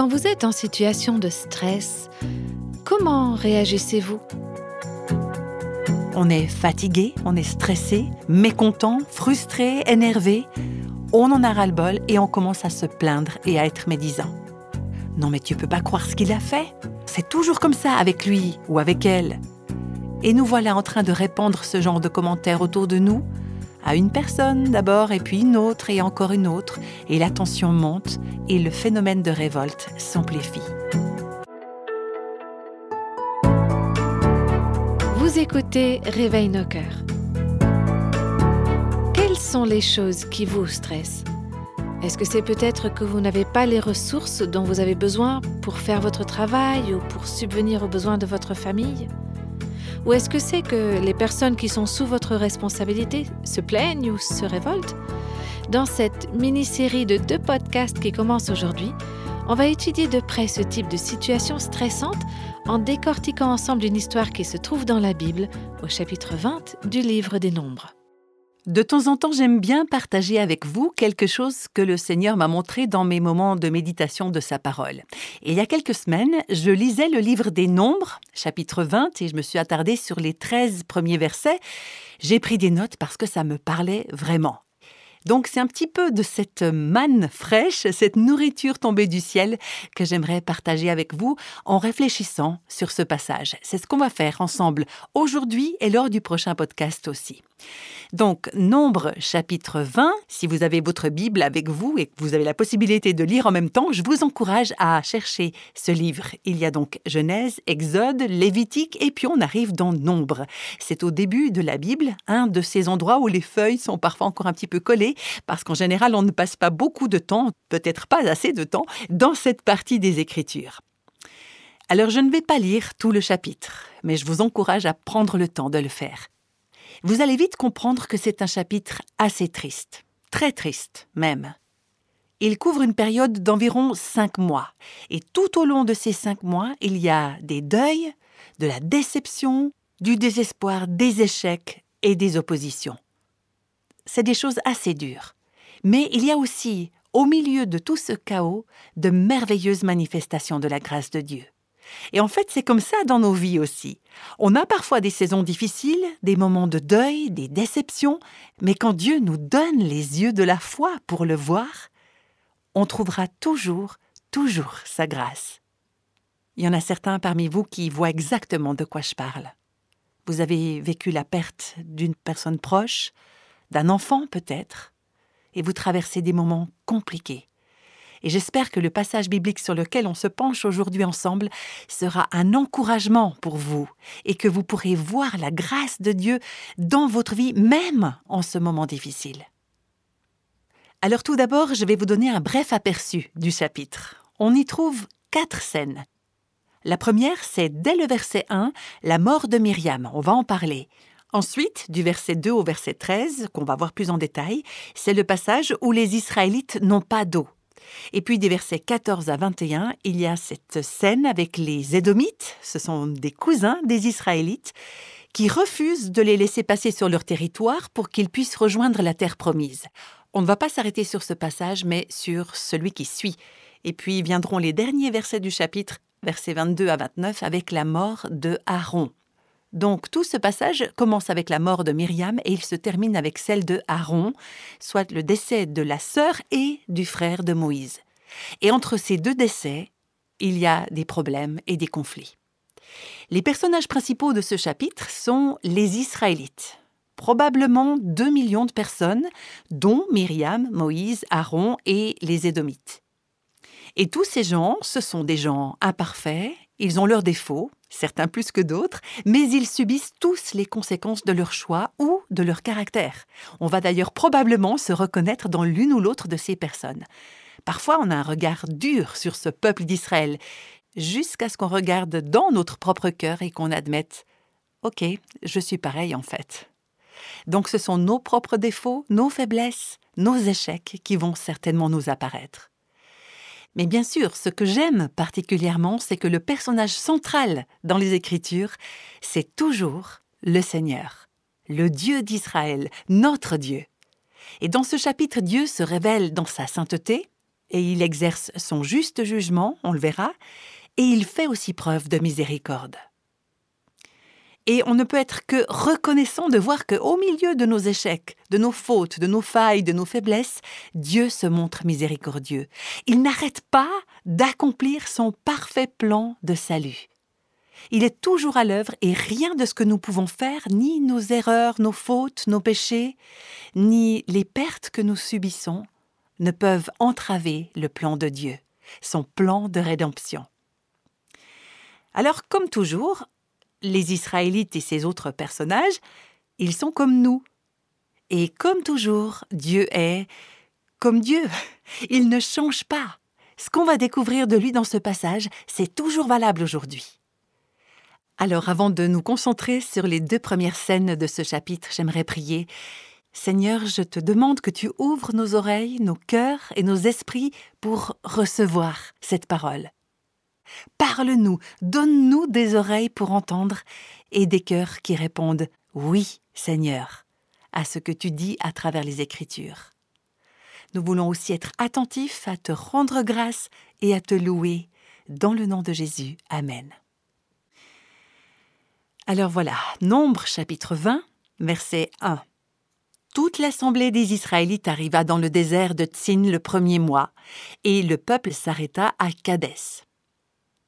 Quand vous êtes en situation de stress, comment réagissez-vous? On est fatigué, on est stressé, mécontent, frustré, énervé. On en a ras-le-bol et on commence à se plaindre et à être médisant. Non mais tu peux pas croire ce qu'il a fait. C'est toujours comme ça avec lui ou avec elle. Et nous voilà en train de répandre ce genre de commentaires autour de nous, à une personne d'abord, et puis une autre, et encore une autre, et la tension monte, et le phénomène de révolte s'amplifie. Vous écoutez Réveille nos cœurs. Quelles sont les choses qui vous stressent? Est-ce que c'est peut-être que vous n'avez pas les ressources dont vous avez besoin pour faire votre travail ou pour subvenir aux besoins de votre famille? Ou est-ce que c'est que les personnes qui sont sous votre responsabilité se plaignent ou se révoltent? Dans cette mini-série de deux podcasts qui commencent aujourd'hui, on va étudier de près ce type de situation stressante en décortiquant ensemble une histoire qui se trouve dans la Bible au chapitre 20 du livre des Nombres. De temps en temps, j'aime bien partager avec vous quelque chose que le Seigneur m'a montré dans mes moments de méditation de sa parole. Et il y a quelques semaines, je lisais le livre des Nombres, chapitre 20, et je me suis attardée sur les 13 premiers versets. J'ai pris des notes parce que ça me parlait vraiment. Donc c'est un petit peu de cette manne fraîche, cette nourriture tombée du ciel que j'aimerais partager avec vous en réfléchissant sur ce passage. C'est ce qu'on va faire ensemble aujourd'hui et lors du prochain podcast aussi. Donc, Nombre chapitre 20, si vous avez votre Bible avec vous et que vous avez la possibilité de lire en même temps, je vous encourage à chercher ce livre. Il y a donc Genèse, Exode, Lévitique et puis on arrive dans Nombre. C'est au début de la Bible, un de ces endroits où les feuilles sont parfois encore un petit peu collées parce qu'en général on ne passe pas beaucoup de temps, peut-être pas assez de temps, dans cette partie des Écritures. Alors je ne vais pas lire tout le chapitre, mais je vous encourage à prendre le temps de le faire vous allez vite comprendre que c'est un chapitre assez triste, très triste même. Il couvre une période d'environ cinq mois, et tout au long de ces cinq mois, il y a des deuils, de la déception, du désespoir, des échecs et des oppositions. C'est des choses assez dures. Mais il y a aussi, au milieu de tout ce chaos, de merveilleuses manifestations de la grâce de Dieu. Et en fait, c'est comme ça dans nos vies aussi. On a parfois des saisons difficiles, des moments de deuil, des déceptions, mais quand Dieu nous donne les yeux de la foi pour le voir, on trouvera toujours, toujours sa grâce. Il y en a certains parmi vous qui voient exactement de quoi je parle. Vous avez vécu la perte d'une personne proche, d'un enfant peut-être, et vous traversez des moments compliqués. Et j'espère que le passage biblique sur lequel on se penche aujourd'hui ensemble sera un encouragement pour vous et que vous pourrez voir la grâce de Dieu dans votre vie, même en ce moment difficile. Alors tout d'abord, je vais vous donner un bref aperçu du chapitre. On y trouve quatre scènes. La première, c'est dès le verset 1, la mort de Myriam. On va en parler. Ensuite, du verset 2 au verset 13, qu'on va voir plus en détail, c'est le passage où les Israélites n'ont pas d'eau. Et puis des versets 14 à 21, il y a cette scène avec les Édomites, ce sont des cousins des Israélites, qui refusent de les laisser passer sur leur territoire pour qu'ils puissent rejoindre la terre promise. On ne va pas s'arrêter sur ce passage, mais sur celui qui suit. Et puis viendront les derniers versets du chapitre, versets 22 à 29, avec la mort de Aaron. Donc tout ce passage commence avec la mort de Myriam et il se termine avec celle de Aaron, soit le décès de la sœur et du frère de Moïse. Et entre ces deux décès, il y a des problèmes et des conflits. Les personnages principaux de ce chapitre sont les Israélites, probablement 2 millions de personnes, dont Myriam, Moïse, Aaron et les Édomites. Et tous ces gens, ce sont des gens imparfaits, ils ont leurs défauts, certains plus que d'autres, mais ils subissent tous les conséquences de leur choix ou de leur caractère. On va d'ailleurs probablement se reconnaître dans l'une ou l'autre de ces personnes. Parfois, on a un regard dur sur ce peuple d'Israël, jusqu'à ce qu'on regarde dans notre propre cœur et qu'on admette Ok, je suis pareil en fait. Donc ce sont nos propres défauts, nos faiblesses, nos échecs qui vont certainement nous apparaître. Mais bien sûr, ce que j'aime particulièrement, c'est que le personnage central dans les Écritures, c'est toujours le Seigneur, le Dieu d'Israël, notre Dieu. Et dans ce chapitre, Dieu se révèle dans sa sainteté, et il exerce son juste jugement, on le verra, et il fait aussi preuve de miséricorde. Et on ne peut être que reconnaissant de voir que, au milieu de nos échecs, de nos fautes, de nos failles, de nos faiblesses, Dieu se montre miséricordieux. Il n'arrête pas d'accomplir son parfait plan de salut. Il est toujours à l'œuvre et rien de ce que nous pouvons faire, ni nos erreurs, nos fautes, nos péchés, ni les pertes que nous subissons, ne peuvent entraver le plan de Dieu, son plan de rédemption. Alors, comme toujours, les Israélites et ces autres personnages, ils sont comme nous. Et comme toujours, Dieu est comme Dieu. Il ne change pas. Ce qu'on va découvrir de lui dans ce passage, c'est toujours valable aujourd'hui. Alors avant de nous concentrer sur les deux premières scènes de ce chapitre, j'aimerais prier. Seigneur, je te demande que tu ouvres nos oreilles, nos cœurs et nos esprits pour recevoir cette parole. Parle-nous, donne-nous des oreilles pour entendre et des cœurs qui répondent Oui, Seigneur, à ce que tu dis à travers les Écritures. Nous voulons aussi être attentifs à te rendre grâce et à te louer. Dans le nom de Jésus. Amen. Alors voilà, Nombre chapitre 20, verset 1. Toute l'assemblée des Israélites arriva dans le désert de Tsin le premier mois, et le peuple s'arrêta à Kadès.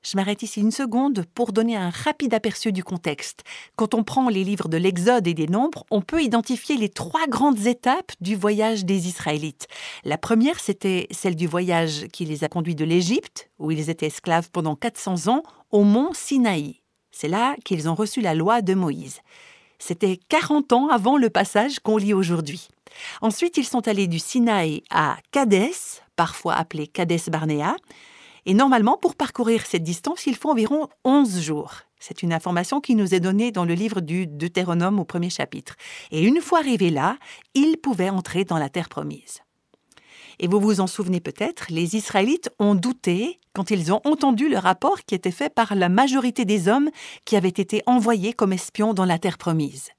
Je m'arrête ici une seconde pour donner un rapide aperçu du contexte. Quand on prend les livres de l'Exode et des Nombres, on peut identifier les trois grandes étapes du voyage des Israélites. La première, c'était celle du voyage qui les a conduits de l'Égypte, où ils étaient esclaves pendant 400 ans, au mont Sinaï. C'est là qu'ils ont reçu la loi de Moïse. C'était 40 ans avant le passage qu'on lit aujourd'hui. Ensuite, ils sont allés du Sinaï à Kadès, parfois appelé Kadès Barnéa, et normalement, pour parcourir cette distance, il faut environ 11 jours. C'est une information qui nous est donnée dans le livre du Deutéronome au premier chapitre. Et une fois arrivés là, ils pouvaient entrer dans la terre promise. Et vous vous en souvenez peut-être, les Israélites ont douté quand ils ont entendu le rapport qui était fait par la majorité des hommes qui avaient été envoyés comme espions dans la terre promise.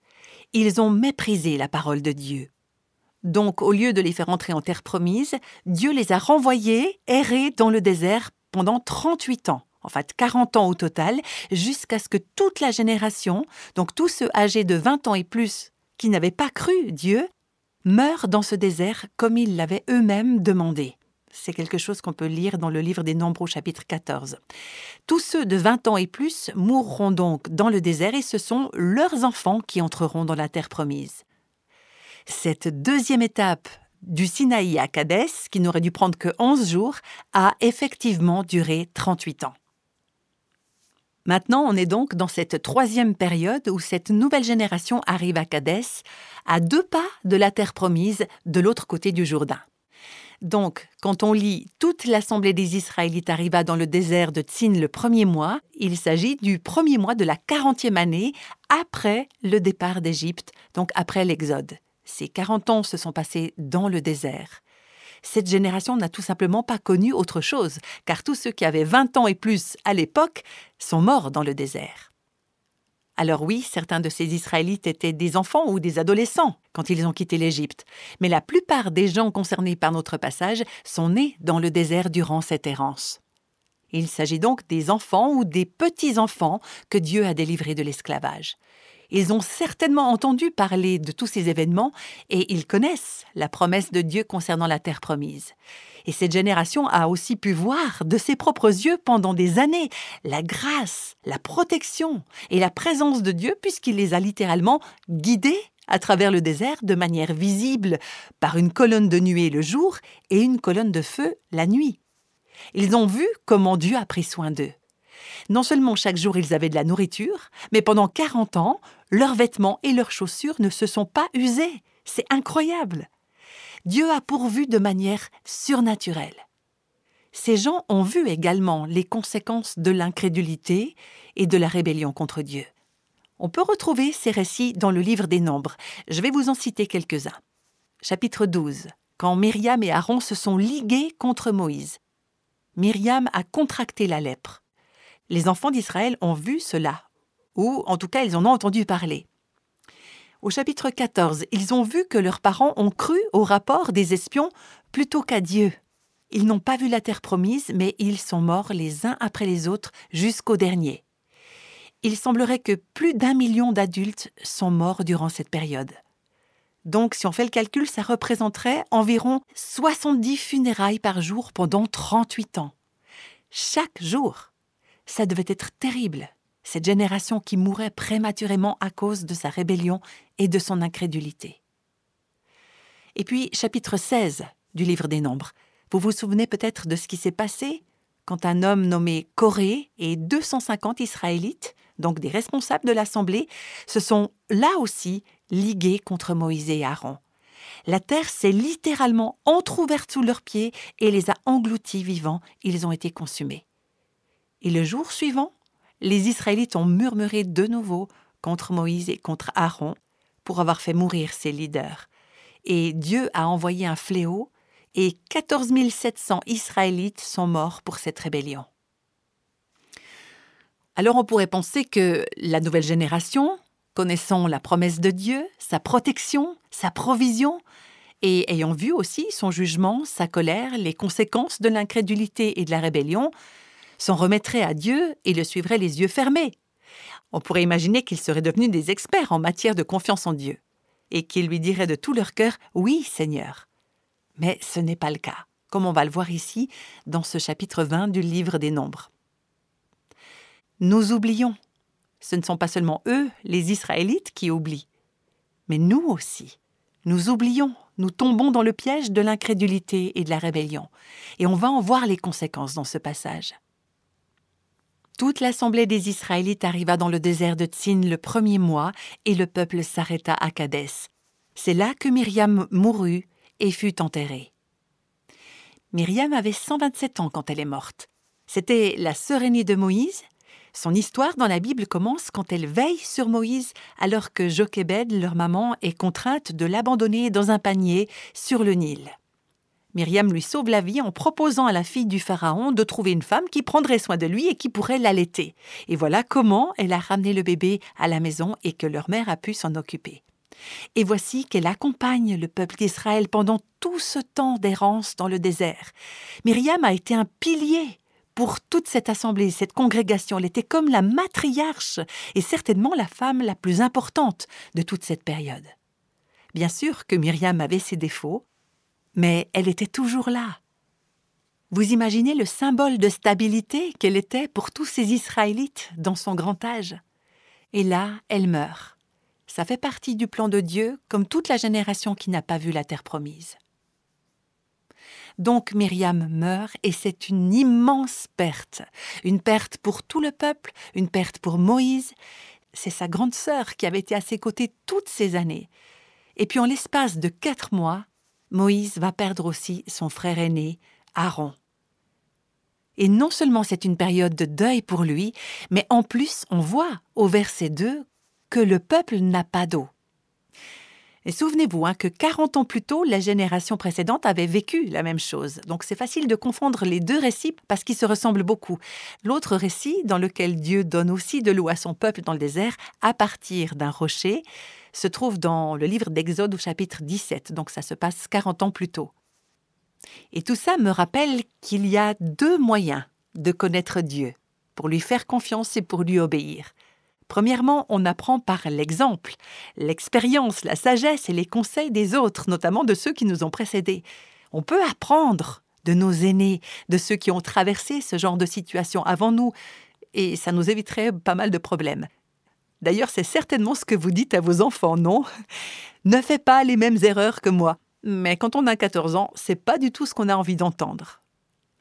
Ils ont méprisé la parole de Dieu. Donc, au lieu de les faire entrer en terre promise, Dieu les a renvoyés errer dans le désert pendant 38 ans, en fait 40 ans au total, jusqu'à ce que toute la génération, donc tous ceux âgés de 20 ans et plus, qui n'avaient pas cru Dieu, meurent dans ce désert comme ils l'avaient eux-mêmes demandé. C'est quelque chose qu'on peut lire dans le livre des Nombres au chapitre 14. Tous ceux de 20 ans et plus mourront donc dans le désert et ce sont leurs enfants qui entreront dans la terre promise. Cette deuxième étape du Sinaï à Kadès, qui n'aurait dû prendre que 11 jours, a effectivement duré 38 ans. Maintenant, on est donc dans cette troisième période où cette nouvelle génération arrive à Kadès, à deux pas de la terre promise, de l'autre côté du Jourdain. Donc, quand on lit toute l'assemblée des Israélites arriva dans le désert de Tsin le premier mois, il s'agit du premier mois de la quarantième année après le départ d'Égypte, donc après l'Exode. Ces 40 ans se sont passés dans le désert. Cette génération n'a tout simplement pas connu autre chose, car tous ceux qui avaient 20 ans et plus à l'époque sont morts dans le désert. Alors oui, certains de ces Israélites étaient des enfants ou des adolescents quand ils ont quitté l'Égypte, mais la plupart des gens concernés par notre passage sont nés dans le désert durant cette errance. Il s'agit donc des enfants ou des petits-enfants que Dieu a délivrés de l'esclavage. Ils ont certainement entendu parler de tous ces événements et ils connaissent la promesse de Dieu concernant la terre promise. Et cette génération a aussi pu voir de ses propres yeux pendant des années la grâce, la protection et la présence de Dieu puisqu'il les a littéralement guidés à travers le désert de manière visible par une colonne de nuée le jour et une colonne de feu la nuit. Ils ont vu comment Dieu a pris soin d'eux. Non seulement chaque jour ils avaient de la nourriture, mais pendant 40 ans, leurs vêtements et leurs chaussures ne se sont pas usés. C'est incroyable. Dieu a pourvu de manière surnaturelle. Ces gens ont vu également les conséquences de l'incrédulité et de la rébellion contre Dieu. On peut retrouver ces récits dans le livre des Nombres. Je vais vous en citer quelques-uns. Chapitre 12. Quand Myriam et Aaron se sont ligués contre Moïse. Myriam a contracté la lèpre les enfants d'Israël ont vu cela, ou en tout cas ils en ont entendu parler. Au chapitre 14, ils ont vu que leurs parents ont cru au rapport des espions plutôt qu'à Dieu. Ils n'ont pas vu la terre promise, mais ils sont morts les uns après les autres jusqu'au dernier. Il semblerait que plus d'un million d'adultes sont morts durant cette période. Donc, si on fait le calcul, ça représenterait environ 70 funérailles par jour pendant 38 ans. Chaque jour. Ça devait être terrible, cette génération qui mourait prématurément à cause de sa rébellion et de son incrédulité. Et puis, chapitre 16 du livre des Nombres. Vous vous souvenez peut-être de ce qui s'est passé quand un homme nommé Corée et 250 Israélites, donc des responsables de l'Assemblée, se sont là aussi ligués contre Moïse et Aaron. La terre s'est littéralement entr'ouverte sous leurs pieds et les a engloutis vivants, ils ont été consumés. Et le jour suivant, les Israélites ont murmuré de nouveau contre Moïse et contre Aaron pour avoir fait mourir ses leaders. Et Dieu a envoyé un fléau et 14 700 Israélites sont morts pour cette rébellion. Alors on pourrait penser que la nouvelle génération, connaissant la promesse de Dieu, sa protection, sa provision, et ayant vu aussi son jugement, sa colère, les conséquences de l'incrédulité et de la rébellion, s'en remettrait à Dieu et le suivrait les yeux fermés. On pourrait imaginer qu'ils seraient devenus des experts en matière de confiance en Dieu, et qu'ils lui diraient de tout leur cœur Oui, Seigneur. Mais ce n'est pas le cas, comme on va le voir ici dans ce chapitre 20 du livre des Nombres. Nous oublions. Ce ne sont pas seulement eux, les Israélites, qui oublient, mais nous aussi. Nous oublions, nous tombons dans le piège de l'incrédulité et de la rébellion, et on va en voir les conséquences dans ce passage. Toute l'assemblée des Israélites arriva dans le désert de Tsin le premier mois, et le peuple s'arrêta à Kadès. C'est là que Myriam mourut et fut enterrée. Myriam avait 127 ans quand elle est morte. C'était la sœur aînée de Moïse. Son histoire dans la Bible commence quand elle veille sur Moïse alors que Jochebed, leur maman, est contrainte de l'abandonner dans un panier sur le Nil. Myriam lui sauve la vie en proposant à la fille du Pharaon de trouver une femme qui prendrait soin de lui et qui pourrait l'allaiter. Et voilà comment elle a ramené le bébé à la maison et que leur mère a pu s'en occuper. Et voici qu'elle accompagne le peuple d'Israël pendant tout ce temps d'errance dans le désert. Myriam a été un pilier pour toute cette assemblée, cette congrégation. Elle était comme la matriarche et certainement la femme la plus importante de toute cette période. Bien sûr que Myriam avait ses défauts, mais elle était toujours là. Vous imaginez le symbole de stabilité qu'elle était pour tous ces Israélites dans son grand âge. Et là, elle meurt. Ça fait partie du plan de Dieu, comme toute la génération qui n'a pas vu la terre promise. Donc Myriam meurt et c'est une immense perte. Une perte pour tout le peuple, une perte pour Moïse. C'est sa grande sœur qui avait été à ses côtés toutes ces années. Et puis en l'espace de quatre mois, Moïse va perdre aussi son frère aîné, Aaron. Et non seulement c'est une période de deuil pour lui, mais en plus on voit au verset 2 que le peuple n'a pas d'eau. Et souvenez-vous hein, que 40 ans plus tôt, la génération précédente avait vécu la même chose. Donc c'est facile de confondre les deux récits parce qu'ils se ressemblent beaucoup. L'autre récit, dans lequel Dieu donne aussi de l'eau à son peuple dans le désert à partir d'un rocher, se trouve dans le livre d'Exode au chapitre 17. Donc ça se passe 40 ans plus tôt. Et tout ça me rappelle qu'il y a deux moyens de connaître Dieu, pour lui faire confiance et pour lui obéir. Premièrement, on apprend par l'exemple, l'expérience, la sagesse et les conseils des autres, notamment de ceux qui nous ont précédés. On peut apprendre de nos aînés, de ceux qui ont traversé ce genre de situation avant nous, et ça nous éviterait pas mal de problèmes. D'ailleurs, c'est certainement ce que vous dites à vos enfants, non? Ne fais pas les mêmes erreurs que moi. Mais quand on a 14 ans, c'est pas du tout ce qu'on a envie d'entendre.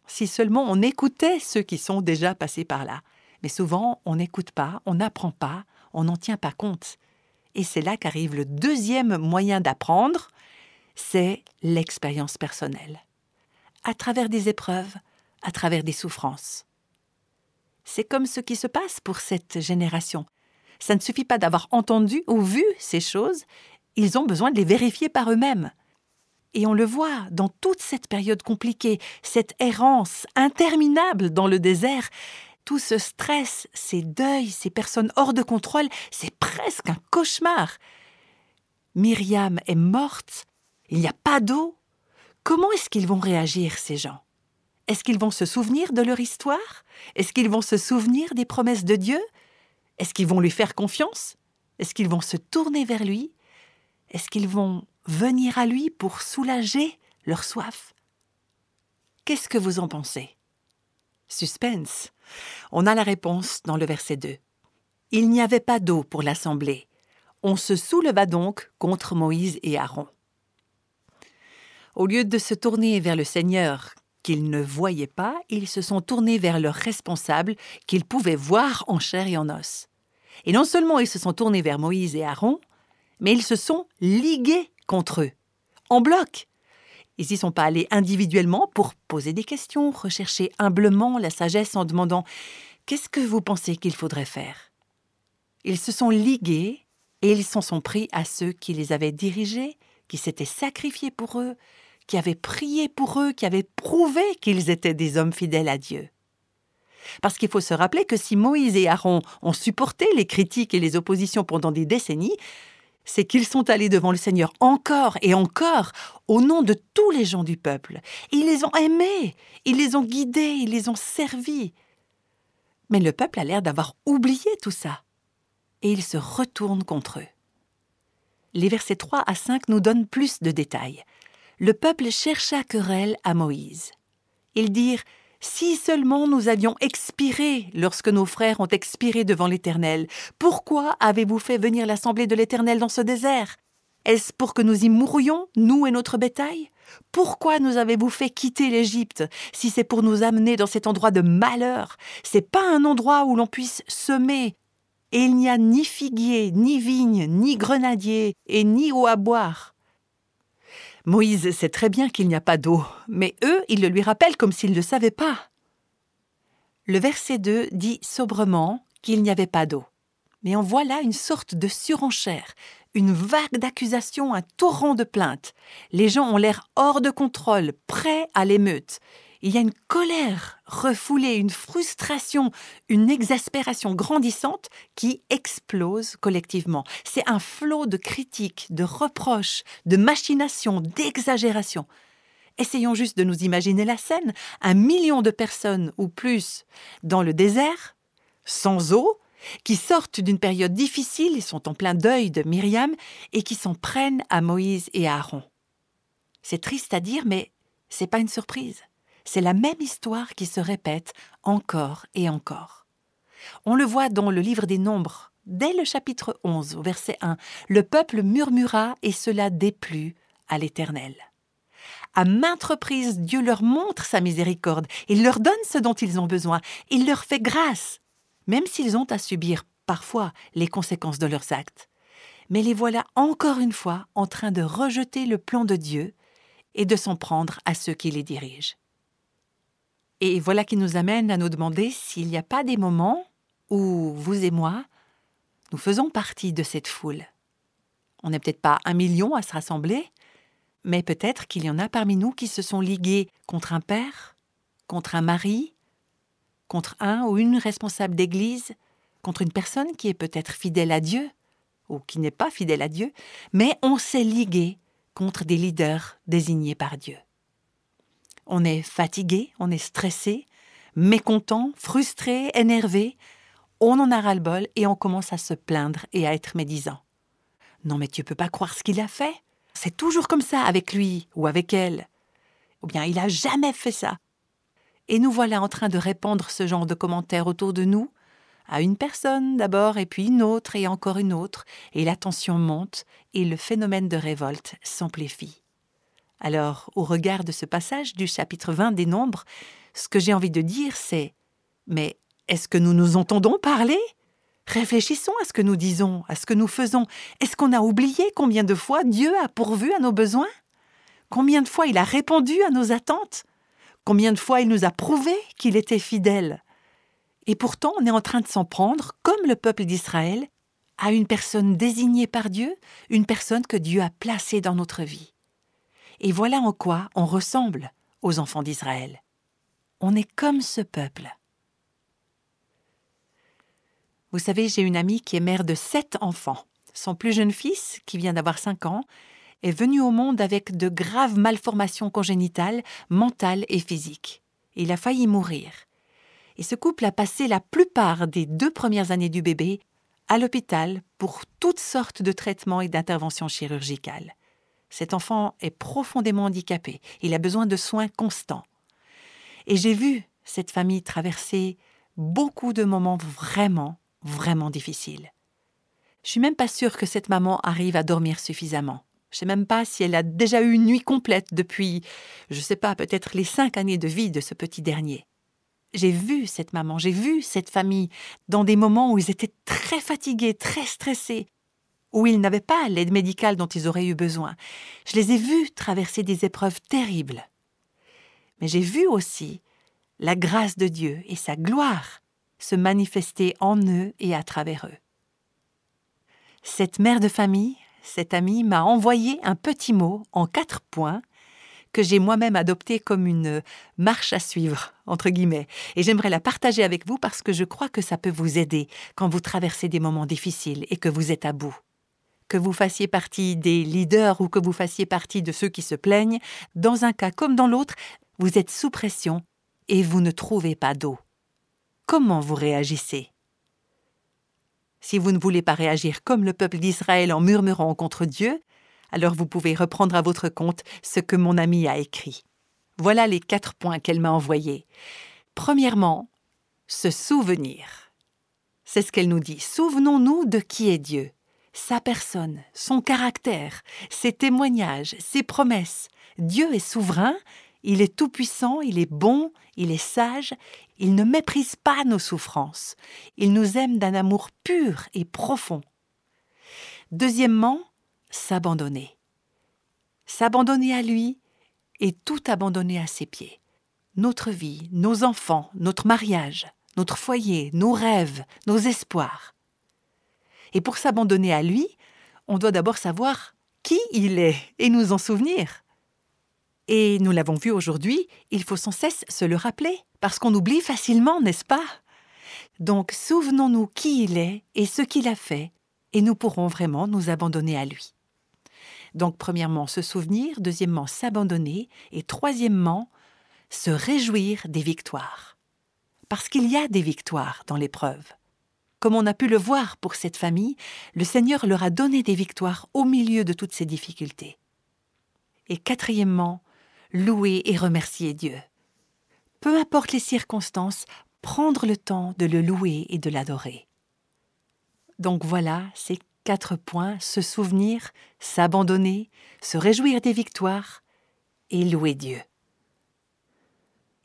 Si seulement on écoutait ceux qui sont déjà passés par là. Mais souvent, on n'écoute pas, on n'apprend pas, on n'en tient pas compte. Et c'est là qu'arrive le deuxième moyen d'apprendre, c'est l'expérience personnelle. À travers des épreuves, à travers des souffrances. C'est comme ce qui se passe pour cette génération. Ça ne suffit pas d'avoir entendu ou vu ces choses, ils ont besoin de les vérifier par eux-mêmes. Et on le voit dans toute cette période compliquée, cette errance interminable dans le désert, tout ce stress, ces deuils, ces personnes hors de contrôle, c'est presque un cauchemar. Myriam est morte, il n'y a pas d'eau. Comment est-ce qu'ils vont réagir, ces gens? Est-ce qu'ils vont se souvenir de leur histoire? Est-ce qu'ils vont se souvenir des promesses de Dieu? Est-ce qu'ils vont lui faire confiance? Est-ce qu'ils vont se tourner vers lui? Est-ce qu'ils vont venir à lui pour soulager leur soif? Qu'est-ce que vous en pensez? Suspense. On a la réponse dans le verset 2. Il n'y avait pas d'eau pour l'assemblée. On se souleva donc contre Moïse et Aaron. Au lieu de se tourner vers le Seigneur qu'ils ne voyaient pas, ils se sont tournés vers leurs responsables qu'ils pouvaient voir en chair et en os. Et non seulement ils se sont tournés vers Moïse et Aaron, mais ils se sont ligués contre eux, en bloc. Ils n'y sont pas allés individuellement pour poser des questions, rechercher humblement la sagesse en demandant Qu'est-ce que vous pensez qu'il faudrait faire? Ils se sont ligués et ils s'en sont pris à ceux qui les avaient dirigés, qui s'étaient sacrifiés pour eux, qui avaient prié pour eux, qui avaient prouvé qu'ils étaient des hommes fidèles à Dieu. Parce qu'il faut se rappeler que si Moïse et Aaron ont supporté les critiques et les oppositions pendant des décennies, c'est qu'ils sont allés devant le Seigneur encore et encore au nom de tous les gens du peuple. Ils les ont aimés, ils les ont guidés, ils les ont servis. Mais le peuple a l'air d'avoir oublié tout ça. Et il se retourne contre eux. Les versets 3 à 5 nous donnent plus de détails le peuple chercha querelle à Moïse. Ils dirent Si seulement nous avions expiré lorsque nos frères ont expiré devant l'Éternel, pourquoi avez-vous fait venir l'assemblée de l'Éternel dans ce désert? Est-ce pour que nous y mourions, nous et notre bétail? Pourquoi nous avez-vous fait quitter l'Égypte si c'est pour nous amener dans cet endroit de malheur? C'est pas un endroit où l'on puisse semer. Et il n'y a ni figuier, ni vigne, ni grenadier, et ni eau à boire. Moïse sait très bien qu'il n'y a pas d'eau, mais eux, ils le lui rappellent comme s'ils ne le savaient pas. Le verset 2 dit sobrement qu'il n'y avait pas d'eau. Mais en voilà une sorte de surenchère, une vague d'accusations, un torrent de plaintes. Les gens ont l'air hors de contrôle, prêts à l'émeute il y a une colère refoulée, une frustration, une exaspération grandissante qui explose collectivement. C'est un flot de critiques, de reproches, de machinations, d'exagérations. Essayons juste de nous imaginer la scène. Un million de personnes ou plus dans le désert, sans eau, qui sortent d'une période difficile, ils sont en plein deuil de Myriam, et qui s'en prennent à Moïse et à Aaron. C'est triste à dire, mais c'est pas une surprise c'est la même histoire qui se répète encore et encore. On le voit dans le livre des Nombres, dès le chapitre 11, au verset 1. Le peuple murmura et cela déplut à l'Éternel. À maintes reprises, Dieu leur montre sa miséricorde, il leur donne ce dont ils ont besoin, il leur fait grâce, même s'ils ont à subir parfois les conséquences de leurs actes. Mais les voilà encore une fois en train de rejeter le plan de Dieu et de s'en prendre à ceux qui les dirigent. Et voilà qui nous amène à nous demander s'il n'y a pas des moments où vous et moi, nous faisons partie de cette foule. On n'est peut-être pas un million à se rassembler, mais peut-être qu'il y en a parmi nous qui se sont ligués contre un père, contre un mari, contre un ou une responsable d'église, contre une personne qui est peut-être fidèle à Dieu ou qui n'est pas fidèle à Dieu, mais on s'est ligué contre des leaders désignés par Dieu. On est fatigué, on est stressé, mécontent, frustré, énervé. On en a ras-le-bol et on commence à se plaindre et à être médisant. Non, mais tu peux pas croire ce qu'il a fait. C'est toujours comme ça avec lui ou avec elle. Ou bien il a jamais fait ça. Et nous voilà en train de répandre ce genre de commentaires autour de nous, à une personne d'abord, et puis une autre, et encore une autre, et la tension monte, et le phénomène de révolte s'amplifie. Alors, au regard de ce passage du chapitre 20 des Nombres, ce que j'ai envie de dire, c'est Mais est-ce que nous nous entendons parler? Réfléchissons à ce que nous disons, à ce que nous faisons. Est-ce qu'on a oublié combien de fois Dieu a pourvu à nos besoins? Combien de fois il a répondu à nos attentes? Combien de fois il nous a prouvé qu'il était fidèle? Et pourtant, on est en train de s'en prendre, comme le peuple d'Israël, à une personne désignée par Dieu, une personne que Dieu a placée dans notre vie. Et voilà en quoi on ressemble aux enfants d'Israël. On est comme ce peuple. Vous savez, j'ai une amie qui est mère de sept enfants. Son plus jeune fils, qui vient d'avoir cinq ans, est venu au monde avec de graves malformations congénitales, mentales et physiques. Il a failli mourir. Et ce couple a passé la plupart des deux premières années du bébé à l'hôpital pour toutes sortes de traitements et d'interventions chirurgicales. Cet enfant est profondément handicapé. Il a besoin de soins constants. Et j'ai vu cette famille traverser beaucoup de moments vraiment, vraiment difficiles. Je suis même pas sûre que cette maman arrive à dormir suffisamment. Je sais même pas si elle a déjà eu une nuit complète depuis, je sais pas, peut-être les cinq années de vie de ce petit dernier. J'ai vu cette maman, j'ai vu cette famille dans des moments où ils étaient très fatigués, très stressés, où ils n'avaient pas l'aide médicale dont ils auraient eu besoin. Je les ai vus traverser des épreuves terribles. Mais j'ai vu aussi la grâce de Dieu et sa gloire se manifester en eux et à travers eux. Cette mère de famille, cette amie, m'a envoyé un petit mot en quatre points que j'ai moi-même adopté comme une marche à suivre, entre guillemets, et j'aimerais la partager avec vous parce que je crois que ça peut vous aider quand vous traversez des moments difficiles et que vous êtes à bout. Que vous fassiez partie des leaders ou que vous fassiez partie de ceux qui se plaignent, dans un cas comme dans l'autre, vous êtes sous pression et vous ne trouvez pas d'eau. Comment vous réagissez? Si vous ne voulez pas réagir comme le peuple d'Israël en murmurant contre Dieu, alors vous pouvez reprendre à votre compte ce que mon amie a écrit. Voilà les quatre points qu'elle m'a envoyés. Premièrement, se souvenir. C'est ce qu'elle nous dit. Souvenons-nous de qui est Dieu, sa personne, son caractère, ses témoignages, ses promesses. Dieu est souverain, il est tout-puissant, il est bon, il est sage, il ne méprise pas nos souffrances, il nous aime d'un amour pur et profond. Deuxièmement, s'abandonner. S'abandonner à lui et tout abandonner à ses pieds. Notre vie, nos enfants, notre mariage, notre foyer, nos rêves, nos espoirs. Et pour s'abandonner à lui, on doit d'abord savoir qui il est et nous en souvenir. Et nous l'avons vu aujourd'hui, il faut sans cesse se le rappeler, parce qu'on oublie facilement, n'est-ce pas? Donc souvenons-nous qui il est et ce qu'il a fait, et nous pourrons vraiment nous abandonner à lui. Donc premièrement, se souvenir, deuxièmement, s'abandonner, et troisièmement, se réjouir des victoires. Parce qu'il y a des victoires dans l'épreuve. Comme on a pu le voir pour cette famille, le Seigneur leur a donné des victoires au milieu de toutes ces difficultés. Et quatrièmement, louer et remercier Dieu. Peu importe les circonstances, prendre le temps de le louer et de l'adorer. Donc voilà, c'est quatre points, se souvenir, s'abandonner, se réjouir des victoires et louer Dieu.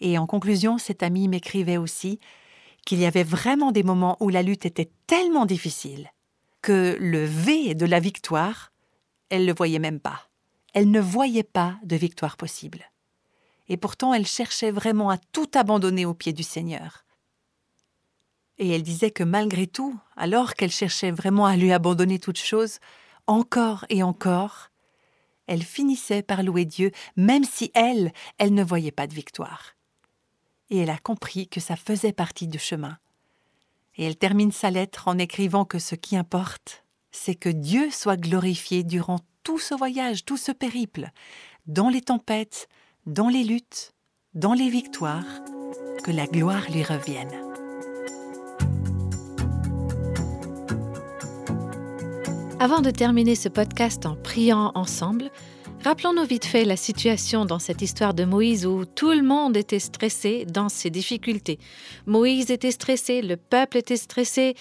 Et en conclusion, cet ami m'écrivait aussi qu'il y avait vraiment des moments où la lutte était tellement difficile que le V de la victoire, elle ne le voyait même pas. Elle ne voyait pas de victoire possible. Et pourtant, elle cherchait vraiment à tout abandonner aux pieds du Seigneur. Et elle disait que malgré tout, alors qu'elle cherchait vraiment à lui abandonner toute chose, encore et encore, elle finissait par louer Dieu, même si elle, elle ne voyait pas de victoire. Et elle a compris que ça faisait partie du chemin. Et elle termine sa lettre en écrivant que ce qui importe, c'est que Dieu soit glorifié durant tout ce voyage, tout ce périple, dans les tempêtes, dans les luttes, dans les victoires, que la gloire lui revienne. Avant de terminer ce podcast en priant ensemble, rappelons-nous vite fait la situation dans cette histoire de Moïse où tout le monde était stressé dans ses difficultés. Moïse était stressé, le peuple était stressé,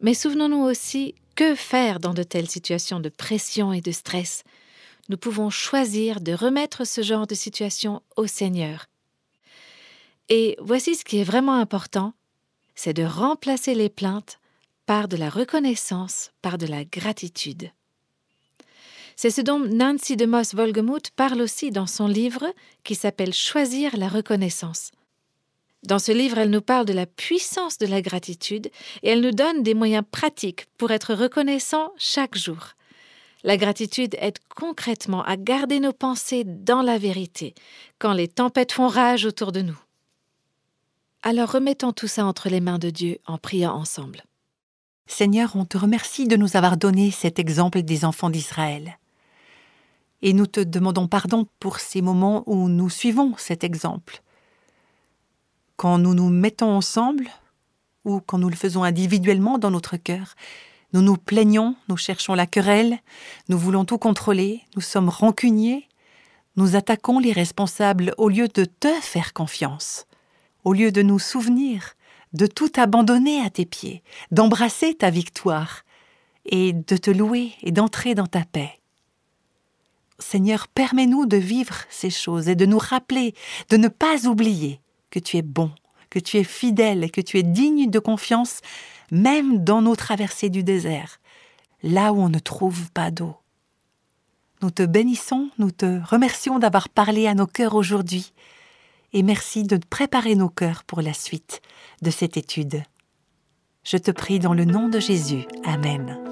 mais souvenons-nous aussi que faire dans de telles situations de pression et de stress? Nous pouvons choisir de remettre ce genre de situation au Seigneur. Et voici ce qui est vraiment important, c'est de remplacer les plaintes par de la reconnaissance, par de la gratitude. C'est ce dont Nancy de Moss Volgemuth parle aussi dans son livre qui s'appelle Choisir la reconnaissance. Dans ce livre, elle nous parle de la puissance de la gratitude et elle nous donne des moyens pratiques pour être reconnaissant chaque jour. La gratitude aide concrètement à garder nos pensées dans la vérité quand les tempêtes font rage autour de nous. Alors remettons tout ça entre les mains de Dieu en priant ensemble. Seigneur, on te remercie de nous avoir donné cet exemple des enfants d'Israël. Et nous te demandons pardon pour ces moments où nous suivons cet exemple, quand nous nous mettons ensemble ou quand nous le faisons individuellement dans notre cœur, nous nous plaignons, nous cherchons la querelle, nous voulons tout contrôler, nous sommes rancuniers, nous attaquons les responsables au lieu de te faire confiance, au lieu de nous souvenir, de tout abandonner à tes pieds, d'embrasser ta victoire et de te louer et d'entrer dans ta paix. Seigneur, permets-nous de vivre ces choses et de nous rappeler, de ne pas oublier que tu es bon, que tu es fidèle et que tu es digne de confiance, même dans nos traversées du désert, là où on ne trouve pas d'eau. Nous te bénissons, nous te remercions d'avoir parlé à nos cœurs aujourd'hui, et merci de préparer nos cœurs pour la suite de cette étude. Je te prie dans le nom de Jésus. Amen.